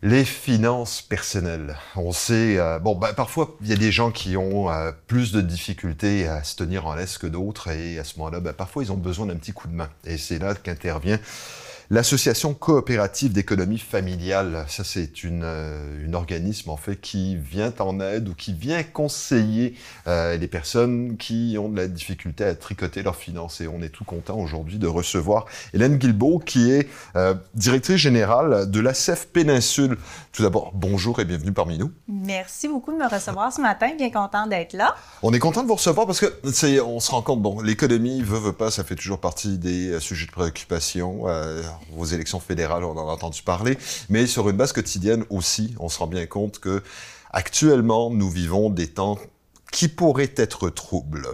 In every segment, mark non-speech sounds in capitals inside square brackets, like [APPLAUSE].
Les finances personnelles. On sait, euh, bon, bah, parfois, il y a des gens qui ont euh, plus de difficultés à se tenir en laisse que d'autres, et à ce moment-là, bah, parfois, ils ont besoin d'un petit coup de main. Et c'est là qu'intervient L'association coopérative d'économie familiale, ça c'est une, euh, une organisme en fait qui vient en aide ou qui vient conseiller euh, les personnes qui ont de la difficulté à tricoter leurs finances. Et on est tout content aujourd'hui de recevoir Hélène Guilbeault qui est euh, directrice générale de l'ACEF Péninsule. Tout d'abord, bonjour et bienvenue parmi nous. Merci beaucoup de me recevoir ce matin, bien content d'être là. On est content de vous recevoir parce que on se rend compte, bon, l'économie, veut, veut pas, ça fait toujours partie des euh, sujets de préoccupation. Vos élections fédérales, on en a entendu parler, mais sur une base quotidienne aussi, on se rend bien compte que actuellement, nous vivons des temps qui pourraient être troubles.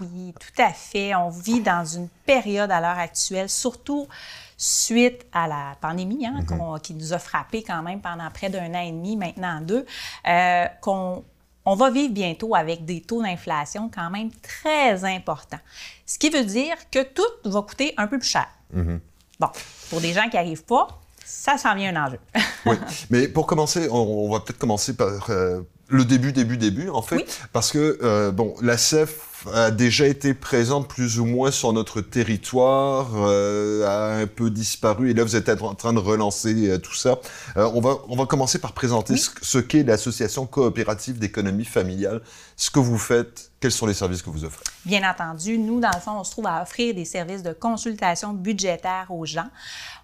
Oui, tout à fait. On vit dans une période à l'heure actuelle, surtout suite à la pandémie hein, mm-hmm. qui nous a frappé quand même pendant près d'un an et demi, maintenant deux, euh, qu'on on va vivre bientôt avec des taux d'inflation quand même très importants. Ce qui veut dire que tout va coûter un peu plus cher. Mm-hmm. Bon, pour des gens qui n'arrivent pas, ça s'en vient un enjeu. [LAUGHS] oui, mais pour commencer, on, va peut-être commencer par euh, le début, début, début, en fait, parce que, euh, bon, la CEF a déjà été présente plus ou moins sur notre territoire, euh, a un peu disparu, et là vous êtes en train de relancer euh, tout ça. Euh, on, va, on va commencer par présenter ce, qu'est l'association coopérative d'économie familiale, ce que vous faites, quels sont les services que vous offrez? Bien entendu, nous, dans le fond, on se trouve à offrir des services de consultation budgétaire aux gens.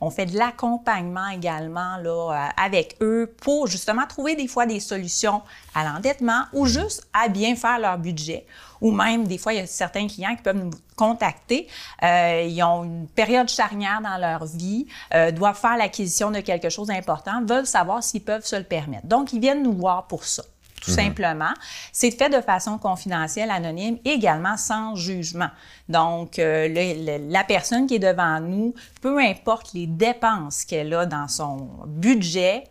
On fait de l'accompagnement également là, avec eux pour justement trouver des fois des solutions à l'endettement ou juste à bien faire leur budget ou même des fois, il y a certains clients qui peuvent nous contacter. Euh, ils ont une période charnière dans leur vie, euh, doivent faire l'acquisition de quelque chose d'important, veulent savoir s'ils peuvent se le permettre. Donc, ils viennent nous voir pour ça tout mhm. simplement. C'est fait de façon confidentielle, anonyme, également sans jugement. Donc, euh, la personne qui est devant nous, peu importe les dépenses qu'elle a dans son budget,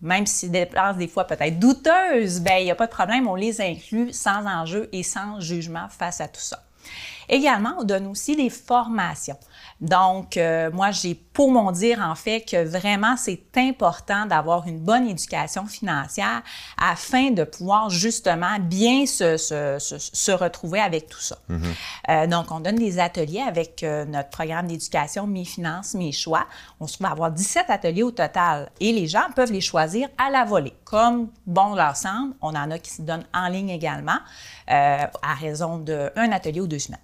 même si des dépenses des fois peut-être douteuses, ben il n'y a pas de problème, on les inclut sans enjeu et sans jugement face à tout ça. Également, on donne aussi des formations. Donc, euh, moi, j'ai pour mon dire en fait que vraiment, c'est important d'avoir une bonne éducation financière afin de pouvoir justement bien se, se, se, retrouver avec tout ça. Mm-hmm. euh, donc, on donne des ateliers avec euh, notre programme d'éducation Mes finances, mes choix. On se trouve à avoir 17 ateliers au total et les gens peuvent les choisir à la volée. Comme bon leur semble, on en a qui se donnent en ligne également à raison d'un atelier ou deux semaines.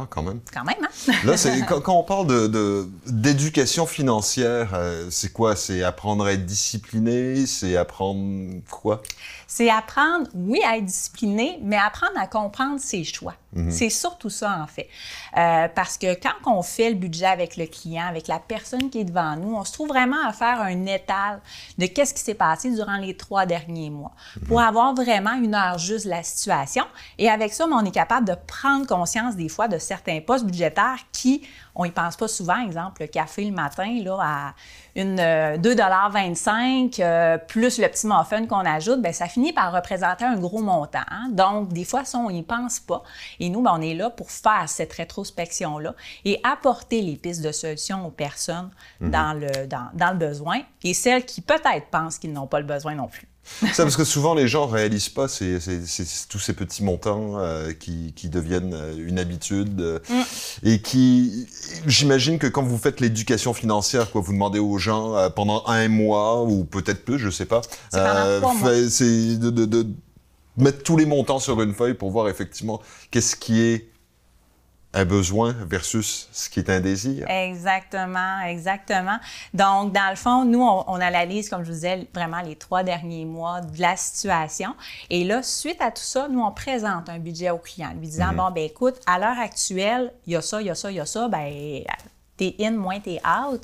Ah, quand même. Quand même, hein? [LAUGHS] Là, quand, quand, on parle d'éducation de, financière, euh, c'est quoi? C'est apprendre à être discipliné? C'est apprendre quoi? C'est apprendre, oui, à être discipliné, mais apprendre à comprendre ses choix. Mhm. C'est surtout ça, en fait. Euh, parce que quand on fait le budget avec le client, avec la personne qui est devant nous, on se trouve vraiment à faire un étal de qu'est-ce qui s'est passé durant les trois derniers mois pour mhm. avoir vraiment une heure juste de la situation. Et avec ça, on est capable de prendre conscience des fois de certains postes budgétaires qui, on y pense pas souvent, exemple, le café le matin, là, à une 2,25 euh, euh, plus le petit muffin qu'on ajoute, bien, ça finit par représenter un gros montant. Hein. Donc, des fois, ça, on n'y pense pas. Et nous, bien, on est là pour faire cette rétrospection-là et apporter les pistes de solutions aux personnes mm-hmm. dans, le, dans, dans le besoin et celles qui peut-être pensent qu'ils n'ont pas le besoin non plus. Ça, parce que souvent, les gens réalisent pas ces, tous ces petits montants euh, qui, deviennent euh, une habitude euh, mm. et qui, j'imagine que quand vous faites l'éducation financière, quoi, vous demandez aux gens pendant un mois ou peut-être plus, je sais pas, c'est de, de mettre tous les montants sur une feuille pour voir effectivement qu'est-ce qui est un besoin versus ce qui est un désir. Exactement, exactement. Donc, dans le fond, nous, on, analyse, comme je vous disais, vraiment les trois derniers mois de la situation. Et là, suite à tout ça, nous, on présente un budget au client, lui disant, mhm. bon, ben écoute, à l'heure actuelle, il y a ça, il y a ça, il y a ça, ben t'es in, moins t'es out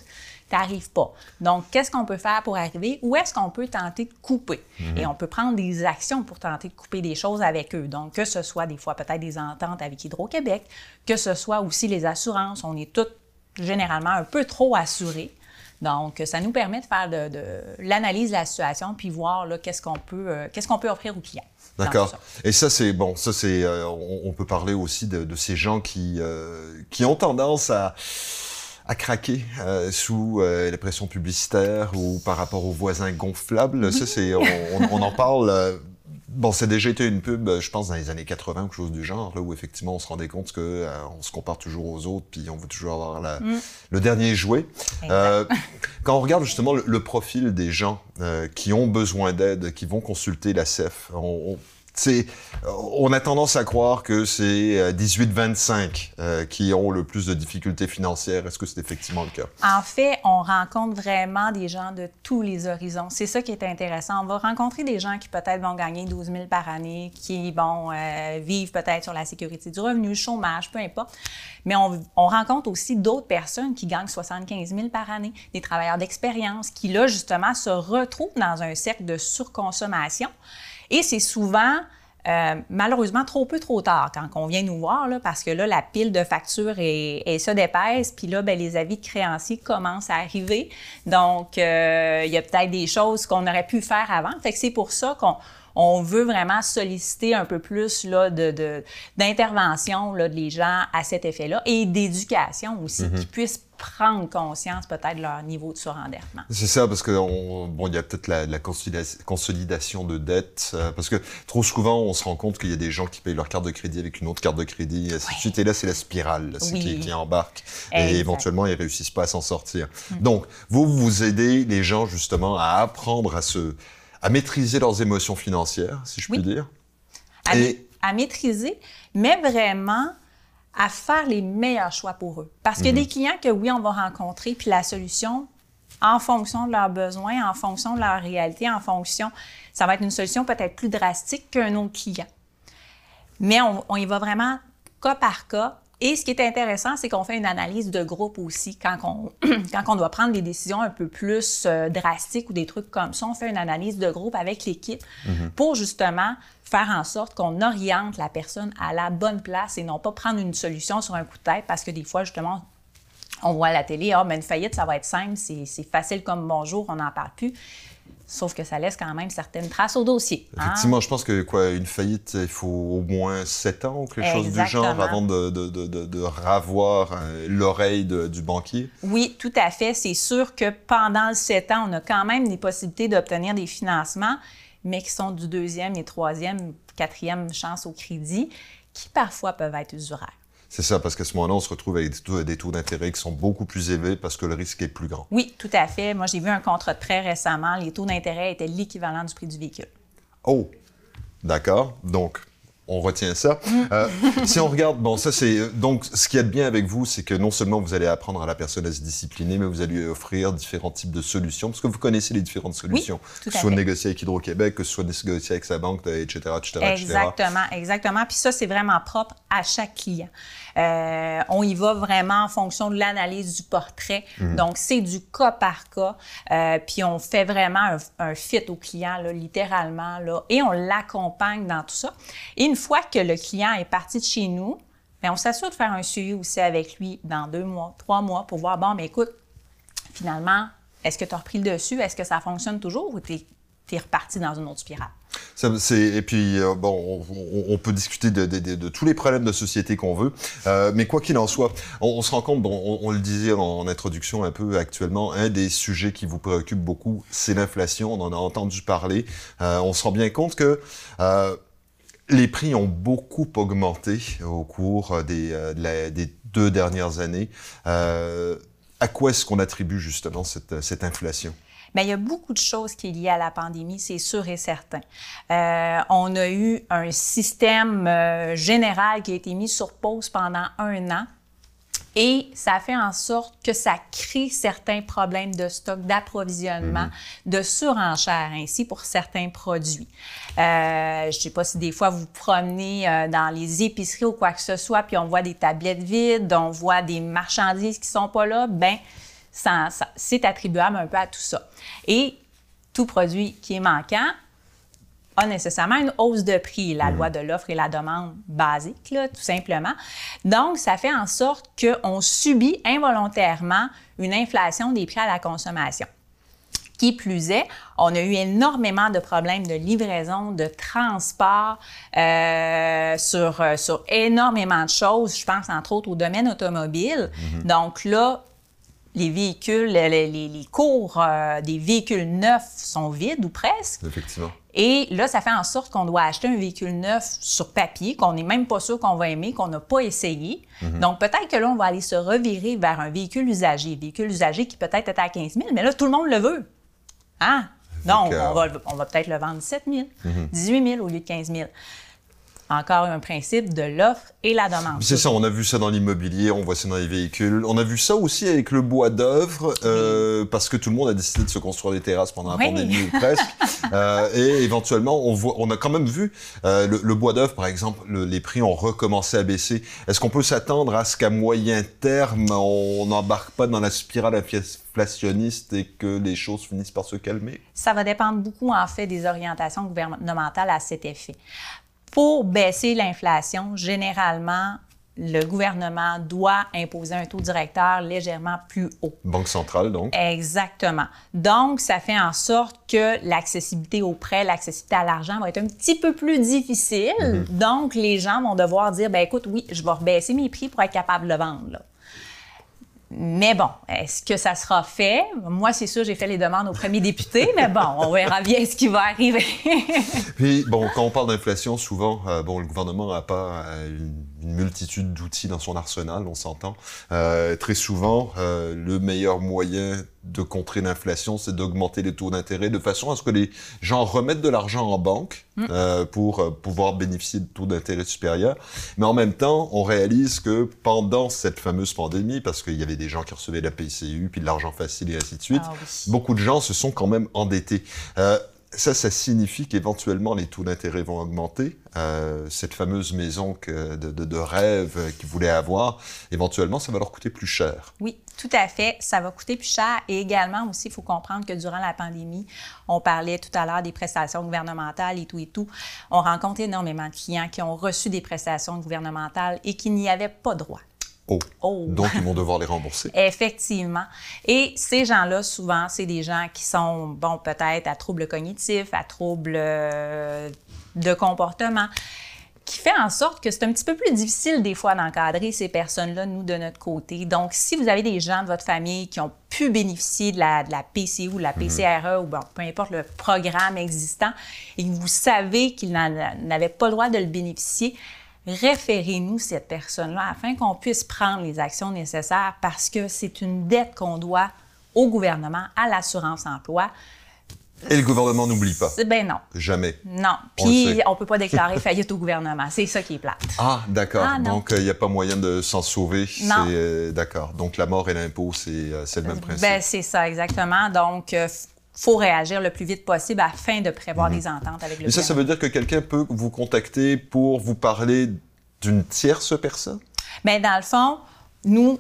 t'arrives pas. Donc, qu'est-ce qu'on peut faire pour arriver? Où est-ce qu'on peut tenter de couper? Mhm. Et on peut prendre des actions pour tenter de couper des choses avec eux. Donc, que ce soit des fois peut-être des ententes avec Hydro-Québec, que ce soit aussi les assurances. On est toutes généralement un peu trop assurés. Donc, ça nous permet de faire de, l'analyse de la situation puis voir qu'est-ce qu'on peut, euh, qu'est-ce qu'on peut offrir aux clients. D'accord. Et ça, c'est bon. Ça, c'est. Euh, on, peut parler aussi de, ces gens qui euh, qui ont tendance à à craquer euh, sous euh, les pressions publicitaires ou par rapport aux voisins gonflables. Ça, c'est, on, on, en parle. Euh, bon, c'est déjà été une pub, je pense, dans les années 80 quelque chose du genre, là, où effectivement on se rendait compte que on se compare toujours aux autres, puis on veut toujours avoir la, mm. le dernier jouet. quand on regarde justement le, profil des gens qui ont besoin d'aide, qui vont consulter la CEF, on, on a tendance à croire que c'est 18-25 euh, euh, qui ont le plus de difficultés financières. Est-ce que c'est effectivement le cas? En fait, on rencontre vraiment des gens de tous les horizons. C'est ça qui est intéressant. On va rencontrer des gens qui peut-être vont gagner 12 000 par année, qui vont euh, vivre peut-être sur la sécurité du revenu, chômage, peu importe. Mais on, on rencontre aussi d'autres personnes qui gagnent 75 000 par année, des travailleurs d'expérience qui, là, justement, se retrouvent dans un cercle de surconsommation. Et c'est souvent, euh, malheureusement, trop peu, trop tard quand on vient nous voir, parce que là, la pile de factures est, se d'épaisse, puis là, ben, les avis de créanciers commencent à arriver. Donc, euh, il y a peut-être des choses qu'on aurait pu faire avant. Fait que c'est pour ça qu'on on veut vraiment solliciter un peu plus là, de, d'intervention de, des gens à cet effet-là et d'éducation aussi, mm-hmm. qui puissent prendre conscience peut-être de leur niveau de surendettement. C'est ça, parce que bon, y a peut-être la, consolidation de dettes, euh, parce que trop souvent, on se rend compte qu'il y a des gens qui payent leur carte de crédit avec une autre carte de crédit, et ainsi de suite. Et là, c'est la spirale qui, qui, embarque. Et éventuellement, ils réussissent pas à s'en sortir. Mm. Donc, vous, vous aidez les gens justement à apprendre à se à maîtriser leurs émotions financières, si je puis dire. À, Et... à maîtriser, mais vraiment à faire les meilleurs choix pour eux. Parce qu'il y a des mhm. clients que oui, on va rencontrer, puis la solution, en fonction de leurs besoins, en fonction de leur réalité, en fonction, ça va être une solution peut-être plus drastique qu'un autre client. Mais on, on y va vraiment cas par cas et ce qui est intéressant, c'est qu'on fait une analyse de groupe aussi. Quand on, [CLEARS THROAT] quand on doit prendre des décisions un peu plus euh, drastiques ou des trucs comme ça, on fait une analyse de groupe avec l'équipe mhm. pour justement faire en sorte qu'on oriente la personne à la bonne place et non pas prendre une solution sur un coup de tête parce que des fois, justement, on voit à la télé, ah, mais une faillite, ça va être simple, c'est facile comme bonjour, on n'en parle plus. Sauf que ça laisse quand même certaines traces au dossier. Hein? Effectivement, je pense que quoi, une faillite, il faut au moins sept ans ou quelque chose du genre avant de, de, de, de ravoir euh, l'oreille du banquier. Oui, tout à fait. C'est sûr que pendant le sept ans, on a quand même des possibilités d'obtenir des financements, mais qui sont du deuxième et troisième, quatrième chance au crédit, qui parfois peuvent être usuraires. C'est ça, parce qu'à ce moment-là, on se retrouve avec des taux, d'intérêt qui sont beaucoup plus élevés parce que le risque est plus grand. Oui, tout à fait. Moi, j'ai vu un contrat très récemment. Les taux d'intérêt étaient l'équivalent du prix du véhicule. Oh, d'accord. Donc, on retient ça. Euh, [LAUGHS] si on regarde, bon, ça c'est donc ce qui est bien avec vous, c'est que non seulement vous allez apprendre à la personne à se discipliner, mais vous allez offrir différents types de solutions, parce que vous connaissez les différentes solutions, que ce soit négocier avec Hydro-Québec, que ce soit négocier avec sa banque, etc., etc., Exactement, exactement. Puis ça, c'est vraiment propre à chaque client. Euh, on y va vraiment en fonction de l'analyse du portrait. Mhm. Donc, c'est du cas par cas. Euh, puis on fait vraiment un, fit au client, là, littéralement, là, et on l'accompagne dans tout ça. Et une fois que le client est parti de chez nous, bien, on s'assure de faire un suivi aussi avec lui dans deux mois, trois mois pour voir, bon, mais écoute, finalement, est-ce que tu as repris le dessus? Est-ce que ça fonctionne toujours ou tu es, reparti dans une autre spirale? et puis, euh, bon, on, peut discuter de, tous les problèmes de société qu'on veut, euh, mais quoi qu'il en soit, on, se rend compte, on, le disait en, introduction un peu actuellement, un des sujets qui vous préoccupe beaucoup, c'est l'inflation. On en a entendu parler. Euh, on se rend bien compte que les prix ont beaucoup augmenté au cours euh, euh, des, deux dernières années. Euh, à quoi est-ce qu'on attribue justement cette, inflation? Bien, il y a beaucoup de choses qui sont liées à la pandémie, c'est sûr et certain. on a eu un système général qui a été mis sur pause pendant un an et ça fait en sorte que ça crée certains problèmes de stock, d'approvisionnement, mhm. de surenchère ainsi pour certains produits. Euh, je ne sais pas si des fois vous promenez euh, dans les épiceries ou quoi que ce soit, puis on voit des tablettes vides, on voit des marchandises qui sont pas là, ben ça, c'est attribuable un peu à tout ça. Et tout produit qui est manquant, a nécessairement une hausse de prix, la loi de l'offre et la demande basique, là, tout simplement. Donc, ça fait en sorte qu'on subit involontairement une inflation des prix à la consommation. Qui plus est, on a eu énormément de problèmes de livraison, de transport euh, sur, euh, sur énormément de choses. Je pense entre autres au domaine automobile. Mm-hmm. Donc là, les véhicules, les, les, cours euh, des véhicules neufs sont vides ou presque. Effectivement. Et là, ça fait en sorte qu'on doit acheter un véhicule neuf sur papier, qu'on n'est même pas sûr qu'on va aimer, qu'on n'a pas essayé. Mhm. Donc, peut-être que là, on va aller se revirer vers un véhicule usagé. Véhicule usagé qui peut-être est à 15 000, mais là, tout le monde le veut. Hein? Donc, on va, on va peut-être le vendre 7 000, 18 000 au lieu de 15 000 encore un principe de l'offre et la demande. C'est ça, on a vu ça dans l'immobilier, on voit ça dans les véhicules. On a vu ça aussi avec le bois d'œuvre, euh, parce que tout le monde a décidé de se construire des terrasses pendant la pandémie ou presque. [LAUGHS] Euh, et éventuellement, on, voit, on a quand même vu euh, le, bois d'œuvre, par exemple, les prix ont recommencé à baisser. Est-ce qu'on peut s'attendre à ce qu'à moyen terme, on n'embarque pas dans la spirale inflationniste et que les choses finissent par se calmer? Ça va dépendre beaucoup, en fait, des orientations gouvernementales à cet effet pour baisser l'inflation, généralement, le gouvernement doit imposer un taux directeur légèrement plus haut. Banque centrale, donc. Exactement. Donc, ça fait en sorte que l'accessibilité aux prêts, l'accessibilité à l'argent va être un petit peu plus difficile. Mm-hmm. Donc, les gens vont devoir dire, ben écoute, oui, je vais rebaisser mes prix pour être capable de le vendre. Là. Mais bon, est-ce que ça sera fait? Moi, c'est sûr, j'ai fait les demandes au premier député, mais bon, on verra bien ce qui va arriver. Puis, bon, quand on parle d'inflation, souvent, euh, bon, le gouvernement n'a pas euh, une une multitude d'outils dans son arsenal, on s'entend. Euh, très souvent, euh, le meilleur moyen de contrer l'inflation, c'est d'augmenter les taux d'intérêt de façon à ce que les gens remettent de l'argent en banque mm. euh, pour pouvoir bénéficier de taux d'intérêt supérieurs. Mais en même temps, on réalise que pendant cette fameuse pandémie, parce qu'il y avait des gens qui recevaient la PCU, puis de l'argent facile et ainsi de suite, ah beaucoup de gens se sont quand même endettés. Ça, ça signifie qu'éventuellement les taux d'intérêt vont augmenter. Euh, cette fameuse maison de, rêve qu'ils voulaient avoir, éventuellement, ça va leur coûter plus cher. Oui, tout à fait. Ça va coûter plus cher. Et également aussi, il faut comprendre que durant la pandémie, on parlait tout à l'heure des prestations gouvernementales et tout et tout. On rencontre énormément de clients qui ont reçu des prestations gouvernementales et qui n'y avaient pas droit. Oh. oh. Donc, ils vont devoir les rembourser. [LAUGHS] Effectivement. Et ces gens-là, souvent, c'est des gens qui sont, bon, peut-être à troubles cognitifs, à troubles euh, de comportement, qui fait en sorte que c'est un petit peu plus difficile des fois d'encadrer ces personnes-là, nous, de notre côté. Donc, si vous avez des gens de votre famille qui ont pu bénéficier de la, de la PCU ou de la mhm. PCRE ou bon, peu importe le programme existant et que vous savez qu'ils n'avaient pas le droit de le bénéficier, référez-nous cette personne-là afin qu'on puisse prendre les actions nécessaires parce que c'est une dette qu'on doit au gouvernement, à l'assurance emploi. Et le gouvernement n'oublie pas. Ben non. Jamais. Non. Puis on ne peut pas déclarer faillite au gouvernement. C'est ça qui est plate. Ah, d'accord. Ah, Donc il n'y a pas moyen de s'en sauver. Non. Euh, d'accord. Donc la mort et l'impôt, c'est euh, le même principe. Ben c'est ça, exactement. Donc euh, faut réagir le plus vite possible afin de prévoir mhm. des ententes avec le Et ça, ça veut dire que quelqu'un peut vous contacter pour vous parler d'une tierce personne? Bien, dans le fond, nous,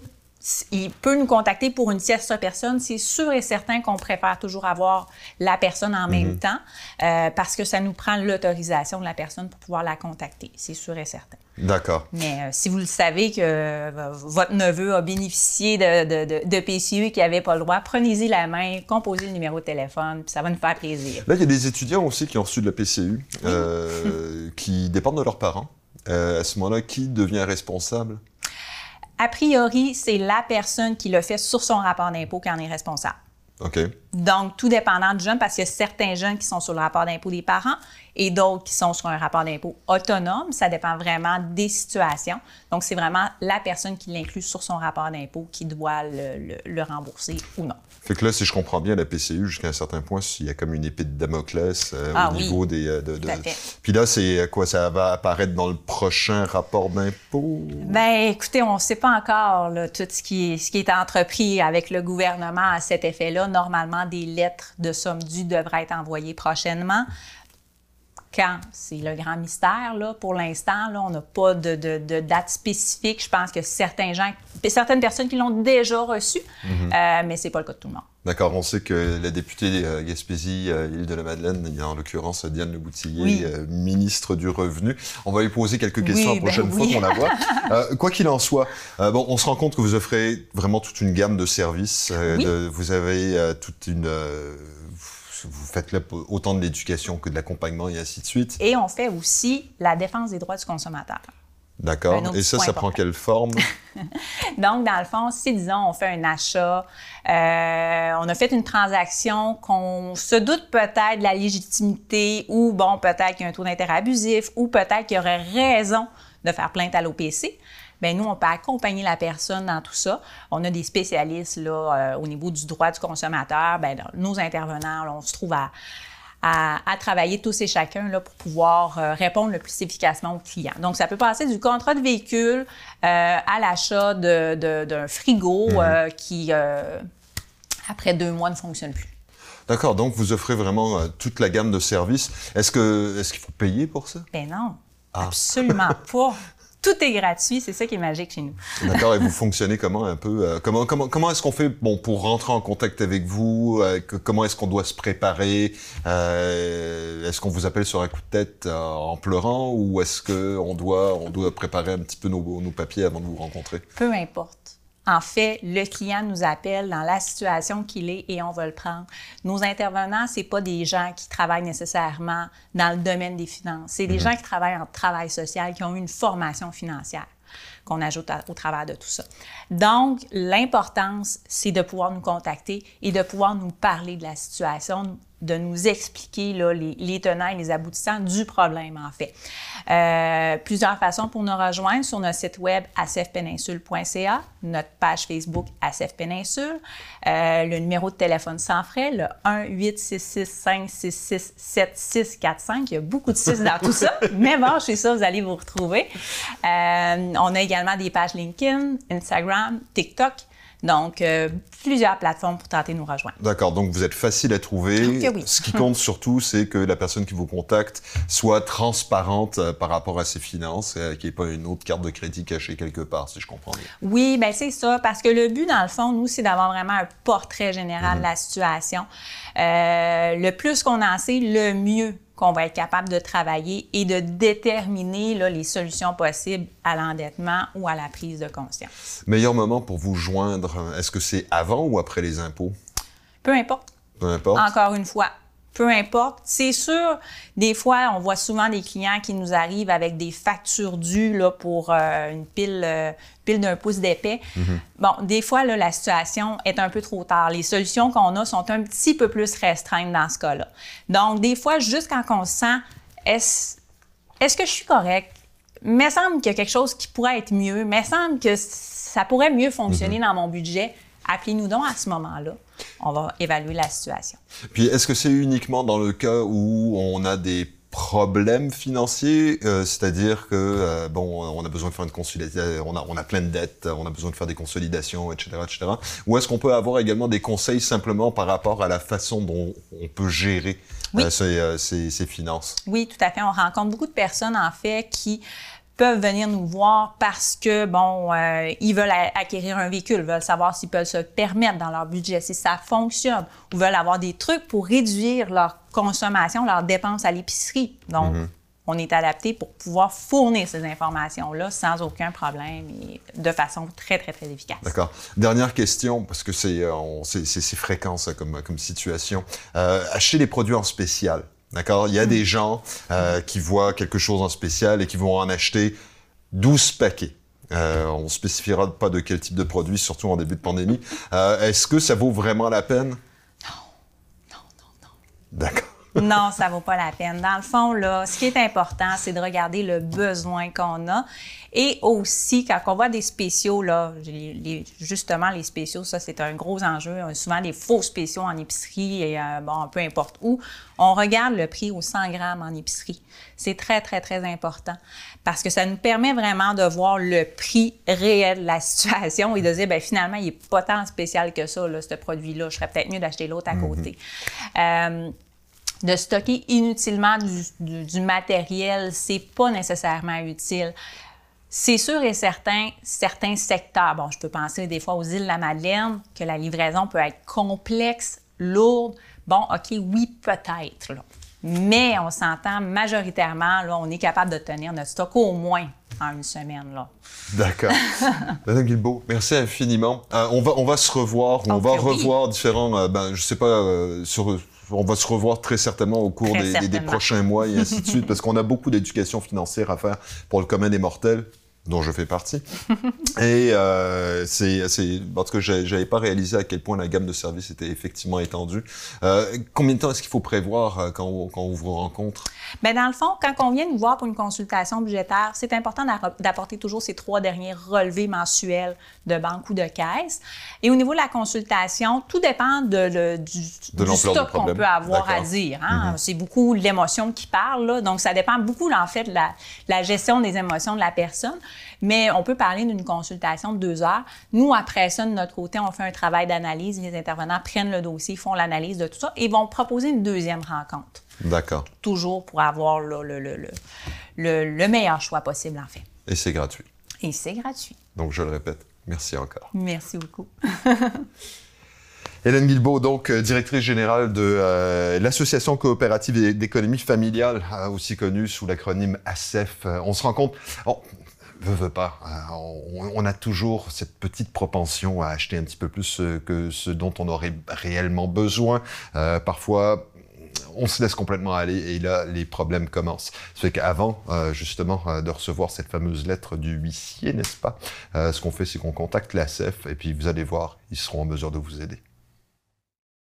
il peut nous contacter pour une tierce personne. C'est sûr et certain qu'on préfère toujours avoir la personne en même mhm. temps euh, parce que ça nous prend l'autorisation de la personne pour pouvoir la contacter. C'est sûr et certain. D'accord. Mais euh, si vous le savez que euh, votre neveu a bénéficié de, de, de, PCU et qu'il n'avait pas le droit, prenez-y la main, composez le numéro de téléphone, puis ça va nous faire plaisir. Là, il y a des étudiants aussi qui ont reçu de la PCU, [LAUGHS] qui dépendent de leurs parents. à ce moment-là, qui devient responsable? A priori, c'est la personne qui le fait sur son rapport d'impôt qui en est responsable. OK. Donc, tout dépendant du jeune, parce qu'il y a certains jeunes qui sont sur le rapport d'impôt des parents et d'autres qui sont sur un rapport d'impôt autonome. Ça dépend vraiment des situations. Donc, c'est vraiment la personne qui l'inclut sur son rapport d'impôt qui doit le, rembourser ou non. Fait que là, si je comprends bien, la PCU, jusqu'à un certain point, il y a comme une épée de Damoclès euh, ah au niveau des... Euh, de, Puis là, c'est quoi? Ça va apparaître dans le prochain rapport d'impôt? Bien, écoutez, on ne sait pas encore tout ce qui, ce qui est entrepris avec le gouvernement à cet effet-là. Normalement, des lettres de somme due devraient être envoyées prochainement quand, c'est le grand mystère. Là. Pour l'instant, là, on n'a pas de, de, date spécifique. Je pense que certains gens, certaines personnes qui l'ont déjà reçu, mhm. euh, mais ce n'est pas le cas de tout le monde. D'accord, on sait que la députée euh, Gaspésie, euh, île de la Madeleine, il y a en l'occurrence Diane Le Boutillier, ministre du Revenu. On va lui poser quelques questions la ben prochaine fois qu'on la voit. [LAUGHS] quoi qu'il en soit, bon, on se rend compte que vous offrez vraiment toute une gamme de services. vous avez toute une vous faites autant de l'éducation que de l'accompagnement et ainsi de suite. Et on fait aussi la défense des droits du consommateur. D'accord. Et ça, ça prend quelle forme? [LAUGHS] Donc, dans le fond, si, disons, on fait un achat, euh, on a fait une transaction qu'on se doute peut-être de la légitimité ou, bon, peut-être qu'il y a un taux d'intérêt abusif ou peut-être qu'il y aurait raison de faire plainte à l'OPC, bien, nous, on peut accompagner la personne dans tout ça. On a des spécialistes, là, euh, au niveau du droit du consommateur. Bien, nos intervenants, là, on se trouve à à, à travailler tous et chacun là, pour pouvoir euh, répondre le plus efficacement aux clients. Donc, ça peut passer du contrat de véhicule euh, à l'achat de- de- d'un frigo euh, qui, après deux mois, ne fonctionne plus. D'accord. Donc, vous offrez vraiment toute la gamme de services. Est-ce que, est-ce qu'il faut payer pour ça? Ben non, Ah. absolument pas. [LAUGHS] Tout est gratuit, c'est ça qui est magique chez nous. [LAUGHS] D'accord, et vous fonctionnez comment un peu euh, Comment comment comment est-ce qu'on fait bon pour rentrer en contact avec vous euh, que- Comment est-ce qu'on doit se préparer Euh, Est-ce qu'on vous appelle sur un coup de tête euh, en pleurant ou est-ce que on doit on doit préparer un petit peu nos, nos papiers avant de vous rencontrer? Peu importe. En fait, le client nous appelle dans la situation qu'il est et on va le prendre. Nos intervenants, c'est pas des gens qui travaillent nécessairement dans le domaine des finances. C'est des gens qui travaillent en travail social, qui ont une formation financière qu'on ajoute à- au travers de tout ça. Donc, l'importance, c'est de pouvoir nous contacter et de pouvoir nous parler de la situation, de nous expliquer là, les, les tenants et les aboutissants du problème, en fait. Euh, plusieurs façons pour nous rejoindre sur notre site web acfpeninsule.ca, notre page Facebook ACF Péninsule, euh, le numéro de téléphone sans frais, le 1-866-566-7645. Il y a beaucoup de 6 dans tout ça, [LAUGHS] mais bon, chez ça, vous allez vous retrouver. Euh, on a également des pages LinkedIn, Instagram, TikTok. Donc, euh, plusieurs plateformes pour tenter de nous rejoindre. D'accord, donc vous êtes facile à trouver. Que oui. Ce qui compte [LAUGHS] surtout, c'est que la personne qui vous contacte soit transparente euh, par rapport à ses finances, euh, qu'il n'y ait pas une autre carte de crédit cachée quelque part, si je comprends bien. Oui, ben c'est ça, parce que le but, dans le fond, nous, c'est d'avoir vraiment un portrait général de la situation. Euh, le plus qu'on en sait, le mieux qu'on va être capable de travailler et de déterminer là, les solutions possibles à l'endettement ou à la prise de conscience. Meilleur moment pour vous joindre, est-ce que c'est avant ou après les impôts? Peu importe. Peu importe. Encore une fois, peu importe. C'est sûr, des fois, on voit souvent des clients qui nous arrivent avec des factures dues là, pour euh, une pile, euh, pile d'un pouce d'épais. Bon, des fois, là, la situation est un peu trop tard. Les solutions qu'on a sont un petit peu plus restreintes dans ce cas-là. Donc, des fois, juste quand on se sent, est-ce est-ce que je suis correct? Mais semble qu'il y a quelque chose qui pourrait être mieux. Mais semble que ça pourrait mieux fonctionner dans mon budget. Appelez-nous donc à ce moment-là. On va évaluer la situation. Puis est-ce que c'est uniquement dans le cas où on a des problèmes financiers, euh, c'est-à-dire que euh, bon, on a besoin de faire une consolidation, on a, on a plein de dettes, on a besoin de faire des consolidations, etc., etc. Ou est-ce qu'on peut avoir également des conseils simplement par rapport à la façon dont on peut gérer Oui. euh, ses, euh, ses- ses finances? Oui, tout à fait. On rencontre beaucoup de personnes, en fait, qui peuvent venir nous voir parce que, bon, euh, ils veulent acquérir un véhicule, veulent savoir s'ils peuvent se permettre dans leur budget, si ça fonctionne, ou veulent avoir des trucs pour réduire leur consommation, leurs dépenses à l'épicerie. Donc, on est adapté pour pouvoir fournir ces informations-là sans aucun problème et de façon très, très, très efficace. D'accord. Dernière question, parce que c'est euh, c'est fréquent ça comme, comme situation. Euh, acheter des produits en spécial. D'accord? Il y a des gens euh, qui voient quelque chose en spécial et qui vont en acheter 12 paquets. Euh, on spécifiera pas de quel type de produit, surtout en début de pandémie. Euh, Est-ce que ça vaut vraiment la peine? Non, non, non. D'accord. Non, ça vaut pas la peine. Dans le fond, là, ce qui est important, c'est de regarder le besoin qu'on a. Et aussi, quand on voit des spéciaux, là, les- justement, les spéciaux, ça, c'est un gros enjeu. On a souvent des faux spéciaux en épicerie et, euh, bon, peu importe où. On regarde le prix au 100 grammes en épicerie. C'est très, très, très important parce que ça nous permet vraiment de voir le prix réel de la situation et de dire, ben finalement, il n'est pas tant spécial que ça, là, ce produit-là. Je serais peut-être mieux d'acheter l'autre à côté. Euh, de stocker inutilement du, du- du matériel, c'est pas nécessairement utile. C'est sûr et certain, certains secteurs, bon, je peux penser des fois aux îles de la Madeleine, que la livraison peut être complexe, lourde. Bon, OK, oui, peut-être. Mais on s'entend majoritairement, là, on est capable de tenir notre stock au moins en une semaine, là. D'accord. [LAUGHS] Madame Guilbeault, merci infiniment. Euh, on, va, on va se revoir, on Oh, va oui. revoir différents, euh, ben, je sais pas, euh, sur, on va se revoir très certainement au cours des, prochains mois et ainsi de suite, parce qu'on a beaucoup d'éducation financière à faire pour le commun des mortels. Dont je fais partie. [LAUGHS] et euh, c'est, parce que j'avais pas réalisé à quel point la gamme de services était effectivement étendue. Euh, combien de temps est-ce qu'il faut prévoir euh, quand, on, quand on vous rencontre? Bien, dans le fond, quand on vient nous voir pour une consultation budgétaire, c'est important d'apporter toujours ces trois derniers relevés mensuels de banque ou de caisse. Et au niveau de la consultation, tout dépend de, du, du stock qu'on peut avoir à dire. Hein? Mm-hmm. C'est beaucoup l'émotion qui parle, là. donc ça dépend beaucoup, en fait, de la, la gestion des émotions de la personne mais on peut parler d'une consultation de deux heures. Nous, après ça, de notre côté, on fait un travail d'analyse. Les intervenants prennent le dossier, font l'analyse de tout ça et vont proposer une deuxième rencontre. D'accord. Toujours pour avoir le, le, meilleur choix possible, en fait. Et c'est gratuit. Et c'est gratuit. Donc, je le répète, merci encore. Merci beaucoup. [LAUGHS] Hélène Guilbeault, donc euh, directrice générale de euh, l'Association coopérative d'économie familiale, euh, aussi connue sous l'acronyme ACEF. on se rend compte, veut, veut pas. Euh, on, a toujours cette petite propension à acheter un petit peu plus euh, que ce dont on aurait réellement besoin. Euh, parfois, on se laisse complètement aller et là, les problèmes commencent. Fait qu'avant, justement, de recevoir cette fameuse lettre du huissier, n'est-ce pas, ce qu'on fait, c'est qu'on contacte la CEF et puis vous allez voir, ils seront en mesure de vous aider.